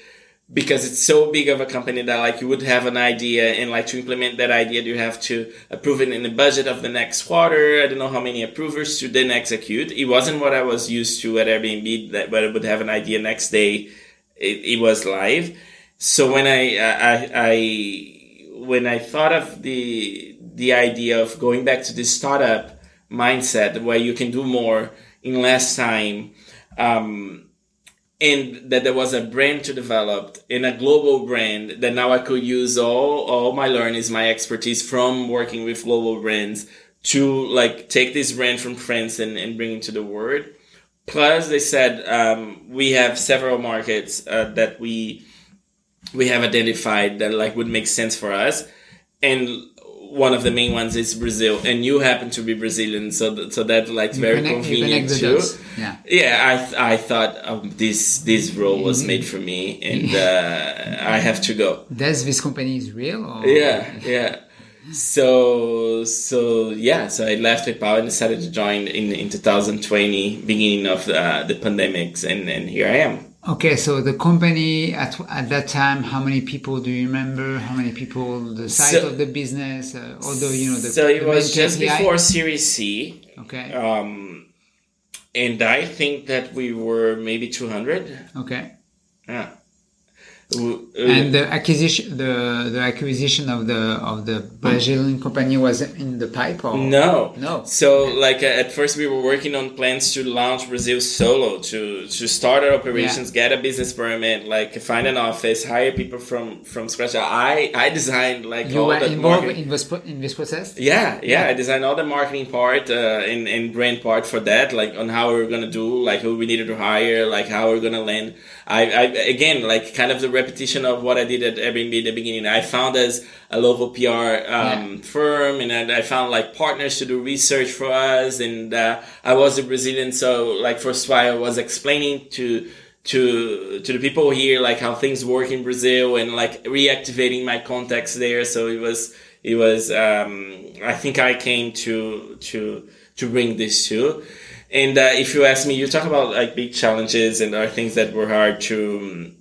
because it's so big of a company that like you would have an idea and like to implement that idea you have to approve it in the budget of the next quarter. I don't know how many approvers to then execute. It wasn't what i was used to at airbnb that where i would have an idea next day. It, it was live. So when I, I i when i thought of the the idea of going back to the startup mindset where you can do more in less time um, and that there was a brand to develop in a global brand that now I could use all, all my learnings, my expertise from working with global brands to like take this brand from France and, and bring it to the world. Plus they said, um, we have several markets uh, that we, we have identified that like would make sense for us. And one of the main ones is Brazil, and you happen to be Brazilian, so th- so that like you very connect, convenient too. Yeah, yeah. I th- I thought um, this this role was made for me, and uh, I have to go. Does this company is real? Or? Yeah, yeah. So so yeah, so I left PayPal and decided to join in in 2020, beginning of uh, the pandemics, and and here I am. Okay, so the company at at that time, how many people do you remember? How many people? The size so, of the business, uh, although you know the. So it the was just KPI? before Series C. Okay. Um, and I think that we were maybe two hundred. Okay. Yeah and the acquisition the the acquisition of the of the Brazilian company was in the pipe or? No. No. So like uh, at first we were working on plans to launch Brazil solo to to start our operations yeah. get a business permit like find an office hire people from from scratch. I I designed like you all were the involved in this in this process? Yeah, yeah, yeah. I designed all the marketing part uh, and and brand part for that like on how we are gonna do like who we needed to hire like how we are gonna land I, I again like kind of the repetition of what I did at Airbnb at the beginning. I found as a local PR um, yeah. firm, and I found like partners to do research for us. And uh, I was a Brazilian, so like first while I was explaining to to to the people here like how things work in Brazil and like reactivating my contacts there. So it was it was um, I think I came to to to bring this too. And uh, if you ask me, you talk about like big challenges and other things that were hard to um,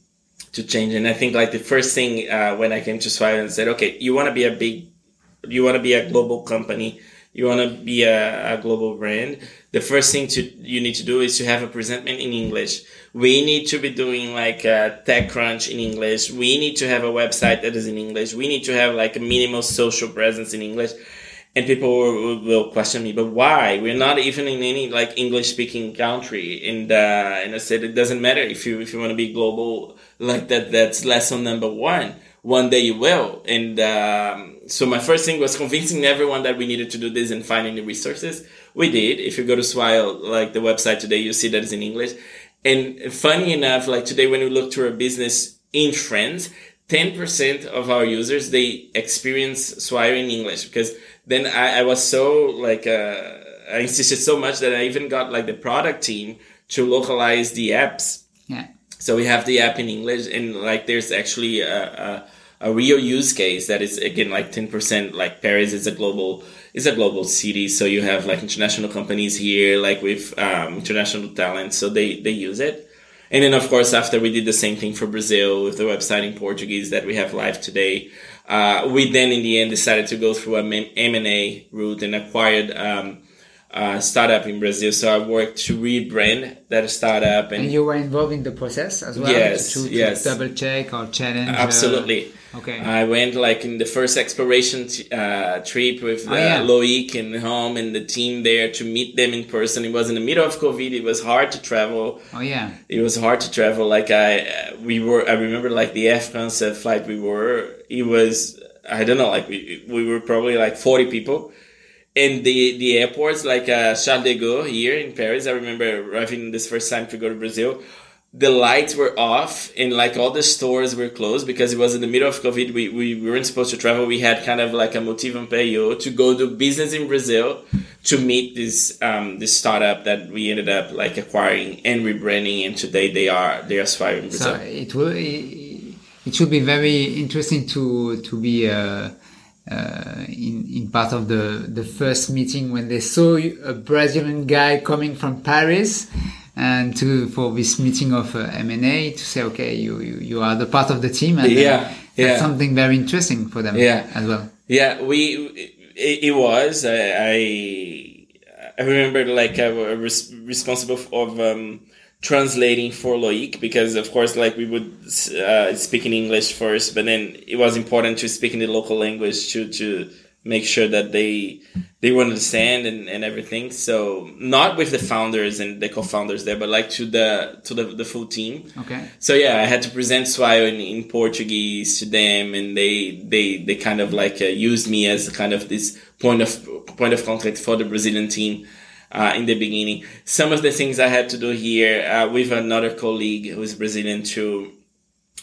to change. And I think like the first thing uh, when I came to Swile and said, okay, you want to be a big, you want to be a global company, you want to be a, a, global brand. The first thing to you need to do is to have a presentment in English. We need to be doing like a TechCrunch in English. We need to have a website that is in English. We need to have like a minimal social presence in English and people will, will, question me, but why? We're not even in any like English speaking country. And, uh, and I said, it doesn't matter if you, if you want to be global like that, that's lesson number one. One day you will. And, um, so my first thing was convincing everyone that we needed to do this and finding the resources. We did. If you go to Swile, like the website today, you see that it's in English. And funny enough, like today when we look to our business in trends, 10% of our users, they experience Swile in English because then I, I was so like uh, I insisted so much that I even got like the product team to localize the apps. Yeah. So we have the app in English, and like there's actually a, a, a real use case that is again like ten percent. Like Paris is a global is a global city, so you have like international companies here, like with um, international talent, so they they use it. And then, of course, after we did the same thing for Brazil with the website in Portuguese that we have live today, uh, we then in the end decided to go through a M&A route and acquired um, a startup in Brazil. So I worked to rebrand that startup. And, and you were involved in the process as well? Yes, to, to yes. double check or challenge? Absolutely. Okay. I went like in the first exploration t- uh, trip with uh, Oh, yeah. Loic and home and the team there to meet them in person. It was in the middle of COVID. It was hard to travel. Oh yeah. It was hard to travel. Like I, uh, we were. I remember like the Air France flight we were. It was. I don't know. Like we we were probably like forty people. And the the airports like uh, Charles de Gaulle here in Paris. I remember arriving this first time to go to Brazil the lights were off and like all the stores were closed because it was in the middle of COVID. We, we weren't supposed to travel. We had kind of like a motive imperial to go do business in Brazil to meet this, um, this startup that we ended up like acquiring and rebranding. And today they are, they are Swile in Brazil. So it will, it, it should be very interesting to, to be, uh, uh, in, in part of the, the first meeting when they saw a Brazilian guy coming from Paris and to for this meeting of uh, M&A to say, okay, you, you, you are the part of the team, and uh, Yeah, that's yeah. something very interesting for them Yeah. as well. Yeah, we it, it was. I I, I remember like I was responsible of um, translating for Loic because of course like we would uh, speak in English first, but then it was important to speak in the local language to to make sure that they they understand and, and everything. So not with the founders and the co-founders there, but like to the to the, the full team. Okay. So yeah, I had to present Swile in, in Portuguese to them, and they they they kind of like uh, used me as kind of this point of point of contact for the Brazilian team. Uh, in the beginning, some of the things I had to do here uh, with another colleague who is Brazilian too.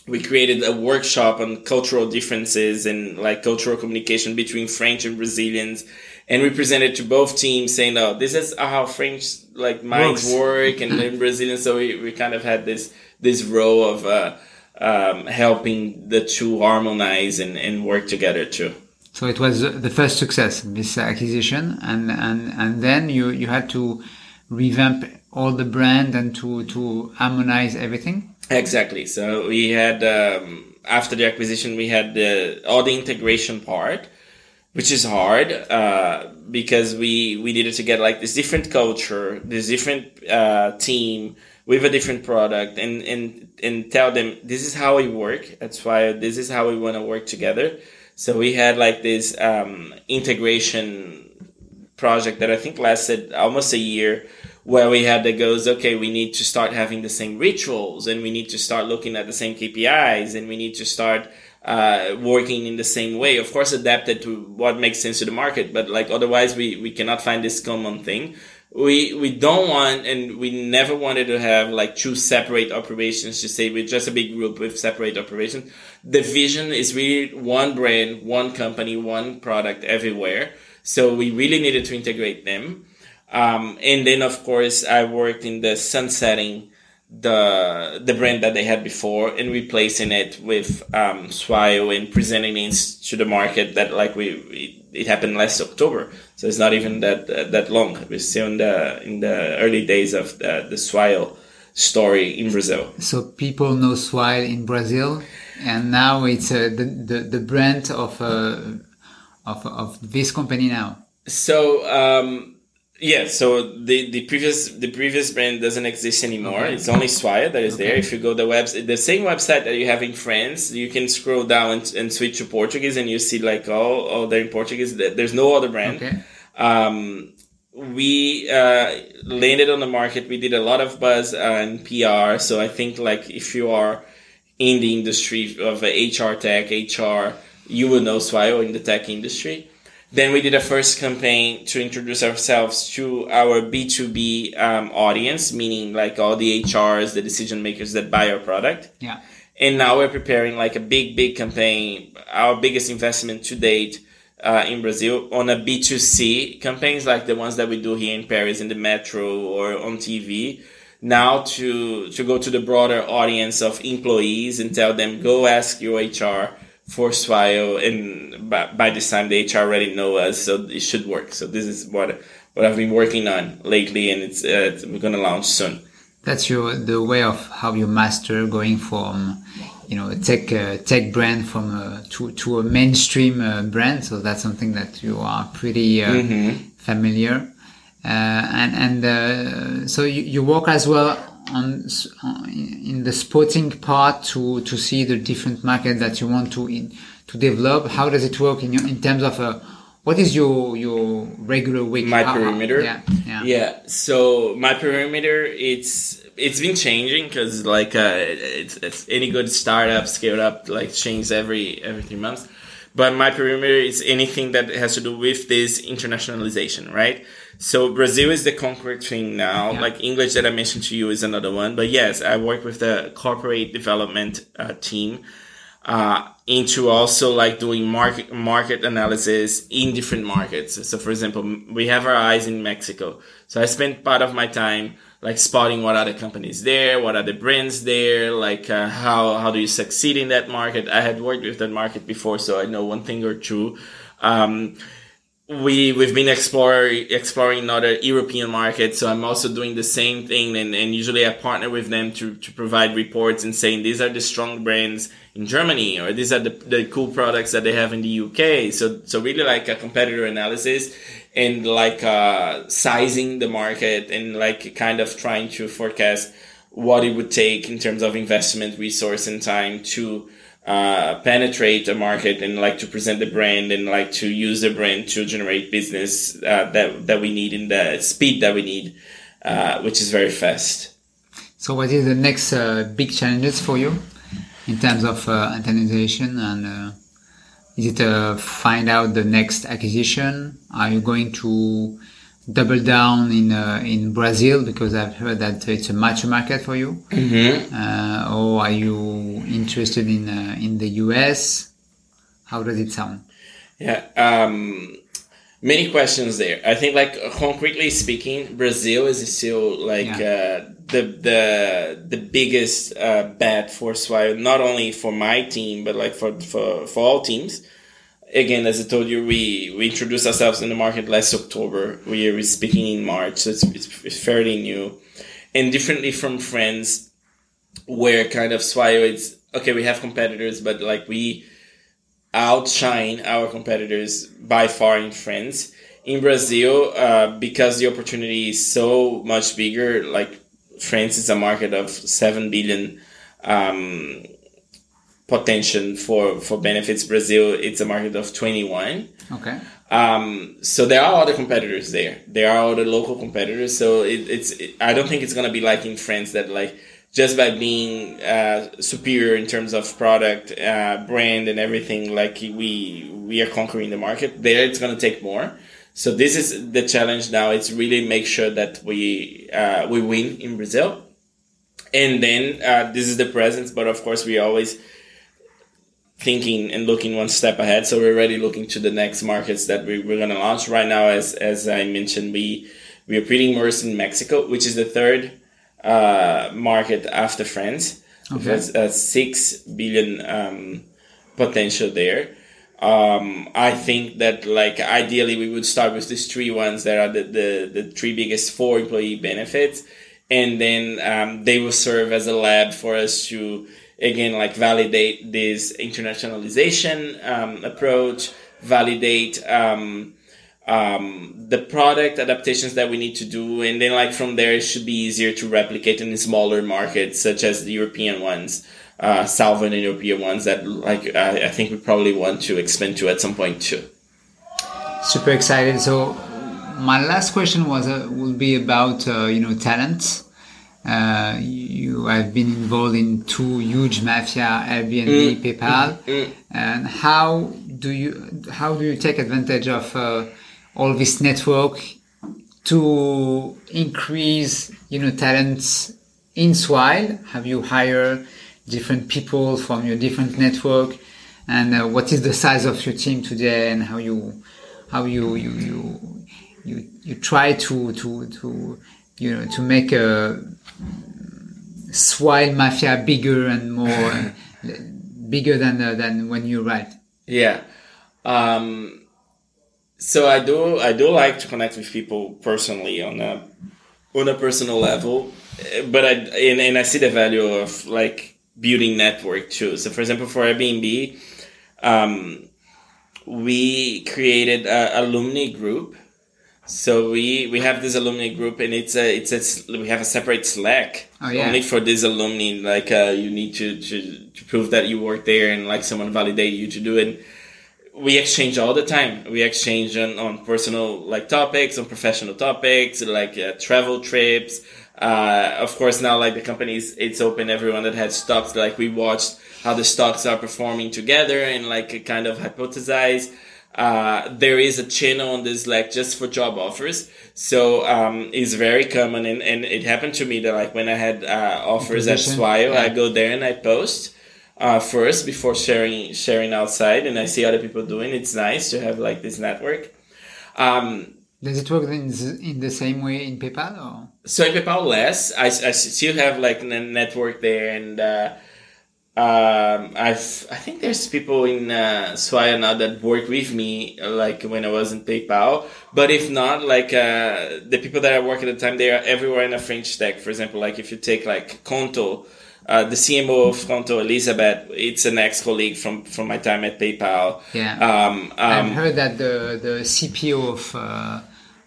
We created a workshop on cultural differences and like cultural communication between French and Brazilians, and we presented to both teams saying, "Oh, this is how French like minds Works. work," and then Brazilian. So we, we kind of had this this role of uh, um, helping the two harmonize and, and work together too. So it was the first success, this acquisition, and and and then you you had to revamp all the brand and to to harmonize everything. Exactly. So we had um, after the acquisition, we had the all the integration part, which is hard uh, because we we needed to get like this different culture, this different uh, team with a different product, and and and tell them this is how we work. That's why this is how we want to work together. So we had like this um, integration project that I think lasted almost a year where we had the goes, okay, we need to start having the same rituals and we need to start looking at the same KPIs and we need to start uh, working in the same way. Of course, adapted to what makes sense to the market, but like otherwise we, we cannot find this common thing. We, we don't want and we never wanted to have like two separate operations to say we're just a big group with separate operations. The vision is really one brand, one company, one product everywhere. So we really needed to integrate them. Um, and then of course I worked in the sunsetting the the brand that they had before and replacing it with um, Swile and presenting it to the market that like we it, it happened last October. So it's not even that uh, that long. We're still in the in the early days of the, the Swile story in Brazil. So people know Swile in Brazil, and now it's uh, the, the the brand of uh, of of this company now. So um, yeah, so the, the previous the previous brand doesn't exist anymore. Okay. It's only Swile that is Okay. there. If you go the website, the same website that you have in France, you can scroll down and, and switch to Portuguese, and you see like oh oh they're in Portuguese. There's no other brand. Okay. Um, we uh, landed on the market. We did a lot of buzz uh, and PR. So I think like if you are in the industry of uh, HR tech, HR, you will know Swile in the tech industry. Then we did a first campaign to introduce ourselves to our B2B um, audience, meaning like all the HRs, the decision makers that buy our product. Yeah. And now we're preparing like a big, big campaign, our biggest investment to date uh, in Brazil on a B2C campaigns like the ones that we do here in Paris in the metro or on TV. Now to, to go to the broader audience of employees and tell them, go ask your HR for Swile. And by, by this time, the HR already know us, so it should work. So this is what, what I've been working on lately and it's, uh, we're going to launch soon. That's your, the way of how you master going from you know, a tech uh, tech brand from a, to to a mainstream uh, brand. So that's something that you are pretty uh, mm-hmm. familiar. Uh, and and uh, so you, you work as well on in the sporting part to to see the different market that you want to in, to develop. How does it work in your, in terms of uh, what is your your regular week? My perimeter. Yeah, yeah. Yeah. So my perimeter, it's it's been changing because like uh, it's, it's any good startup scaled up like changes every every three months but my perimeter is anything that has to do with this internationalization right so brazil is the concrete thing now yeah. like english that i mentioned to you is another one but yes i work with the corporate development uh, team uh, into also like doing market market analysis in different markets so for example we have our eyes in mexico so i spend part of my time like spotting what other companies there, what are the brands there, like uh, how how do you succeed in that market. I had worked with that market before, so I know one thing or two. Um, we we've been exploring exploring other European markets, so I'm also doing the same thing, and, and usually I partner with them to to provide reports and saying these are the strong brands in Germany or these are the, the cool products that they have in the UK. So so really like a competitor analysis and like uh, sizing the market and like kind of trying to forecast what it would take in terms of investment, resource, and time to uh, penetrate the market and like to present the brand and like to use the brand to generate business uh, that that we need in the speed that we need, uh, which is very fast. So, what is the next uh, big challenges for you in terms of uh, internationalization and? Is it uh, find out the next acquisition? Are you going to double down in uh, in Brazil because I've heard that it's a mature market for you, mm-hmm. uh, or are you interested in uh, in the US? How does it sound? Yeah, um, many questions there. I think, like concretely speaking, Brazil is still like yeah. Uh, the the the biggest uh, bet for Swile, not only for my team but like for for for all teams. Again, as I told you, we we introduced ourselves in the market last October. We are speaking in March, so it's, it's, it's fairly new, and differently from France, where kind of Swile it's okay. We have competitors, but like we outshine our competitors by far in France. In Brazil, uh, because the opportunity is so much bigger, like France is a market of 7 billion um, potential for, for benefits. Brazil, it's a market of 21. Okay. Um, so there are other competitors there. There are other local competitors. So it, it's, it, I don't think it's going to be like in France that like, just by being uh, superior in terms of product, uh, brand, and everything, like we we are conquering the market. There, it's going to take more. So this is the challenge now. It's really make sure that we uh, we win in Brazil, and then uh, this is the presence. But of course, we always thinking and looking one step ahead. So we're already looking to the next markets that we, we're going to launch right now. As as I mentioned, we we are pretty immersed in Mexico, which is the third uh, market after France. Okay. There's a six billion um, potential there um, I think that like ideally we would start with these three ones that are the, the, the three biggest four employee benefits. And then um, they will serve as a lab for us to, again, like validate this internationalization um, approach, validate um, um, the product adaptations that we need to do. And then like from there, it should be easier to replicate in smaller markets such as the European ones uh, Southern European ones that like I, I think we probably want to expand to at some point too. Super excited. So my last question was uh, will be about uh, you know talent. Uh, you have been involved in two huge mafia, Airbnb, mm, PayPal, mm, mm. and how do you how do you take advantage of uh, all this network to increase you know talents in Swile? Have you hired different people from your different network and uh, what is the size of your team today, and how you how you you you you, you try to to to you know to make a Swile Mafia bigger and more uh, bigger than uh, than when you write. Yeah. Um, so I do I do like to connect with people personally on a on a personal level, but I and, and I see the value of like building network too. So for example, for Airbnb, um, we created a alumni group. So we we have this alumni group, and it's a it's a we have a separate Slack Oh, yeah. only for this alumni. Like uh, you need to, to to prove that you work there, and like someone validate you to do it. We exchange all the time. We exchange on, on personal like topics, on professional topics, like uh, travel trips. Uh, of course, now like the companies, it's open. Everyone that had stocks, like we watched how the stocks are performing together and like kind of hypothesize. Uh, there is a channel on this like just for job offers. So um, it's very common, and, and it happened to me that like when I had uh, offers at Position, Swile, I go there and I post uh, first before sharing sharing outside, and I see other people doing. It's nice to have like this network. Um, Does it work in the, in the same way in PayPal or? so in PayPal less, I, I still have like a network there, and uh, um, I've I think there's people in uh, Swile now that work with me, like when I was in PayPal. But if not, like uh, the people that I work at the time, they are everywhere in a French tech. For example, like if you take like Qonto, uh, the CMO of Qonto, Elizabeth, it's an ex-colleague from from my time at PayPal. Yeah. Um, I've um, heard that the the CPO of uh,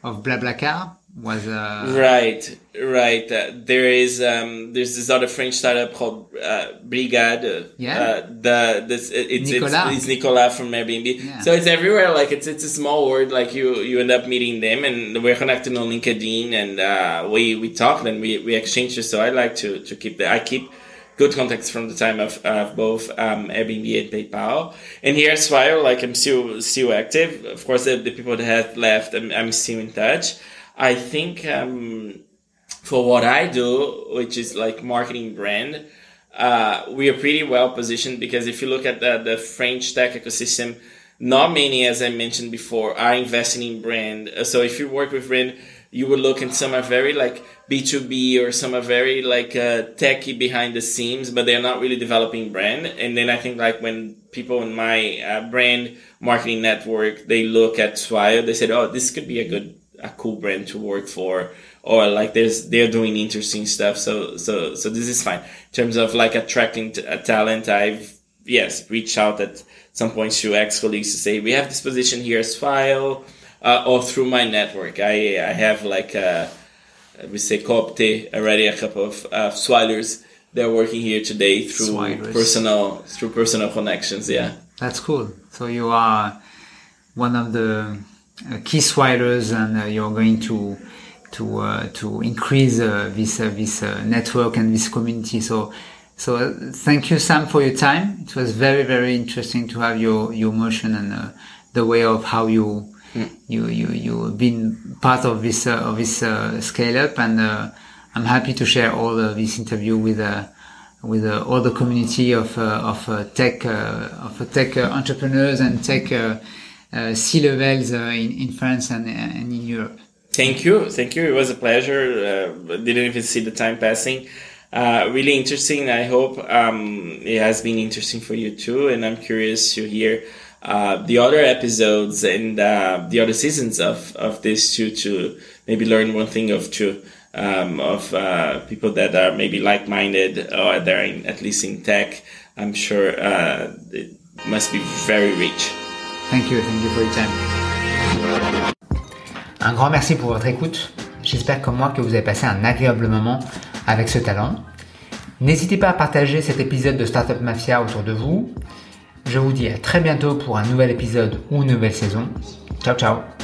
of BlaBlaCar was uh, Right, right. Uh, there is um, there's this other French startup called uh, Brigad. uh, Yeah. Uh, the this it- it's Nicolas. it's, it's Nicolas from Airbnb. Yeah. So it's everywhere. Like it's it's a small world. Like you you end up meeting them, and we're connected on LinkedIn, and uh, we we talk and we we exchange. So I like to to keep that. I keep good contacts from the time of, of both um, Airbnb and PayPal. And here at Swile, like I'm still still active. Of course, the, the people that have left, I'm, I'm still in touch. I think um, for what I do, which is like marketing brand, uh, we are pretty well positioned because if you look at the, the French tech ecosystem, not many, as I mentioned before, are investing in brand. So if you work with brand, you would look and some are very like B2B or some are very like uh, techy behind the scenes, but they're not really developing brand. And then I think like when people in my uh, brand marketing network, they look at Swile, they said, oh, this could be a good, a cool brand to work for. Or like there's, they're doing interesting stuff. So, so, so this is fine. In terms of like attracting t- a talent, I've, yes, reached out at some points to ex-colleagues to say, we have this position here as file, uh, or through my network. I, I have like, uh, we say coopte already a couple of uh, swilers they're working here today through Swilers. personal through personal connections yeah That's cool. So you are one of the uh, key swilers, and uh, you're going to to uh, to increase uh, this uh, this uh, network and this community. So so thank you, Sam, for your time. It was very very interesting to have your your motion and uh, the way of how you. You you you've been part of this uh, of this uh, scale up, and uh, I'm happy to share all this interview with uh, with uh, all the community of of tech of tech entrepreneurs and tech C levels in in France and, and in Europe. thank you. Thank you. It was a pleasure. Didn't even see the time passing. Uh, really interesting. I hope um, it has been interesting for you too and i'm curious to hear uh, the other episodes and uh, the other seasons of, of this too to maybe learn one thing of two um, of uh, people that are maybe like-minded or they're in, at least in tech i'm sure uh, it must be very rich Thank you, thank you for your time. Un grand merci pour votre écoute. J'espère comme moi que vous avez passé un agréable moment avec ce talent. N'hésitez pas à partager cet épisode de Startup Mafia autour de vous. Je vous dis à très bientôt pour un nouvel épisode ou une nouvelle saison. Ciao ciao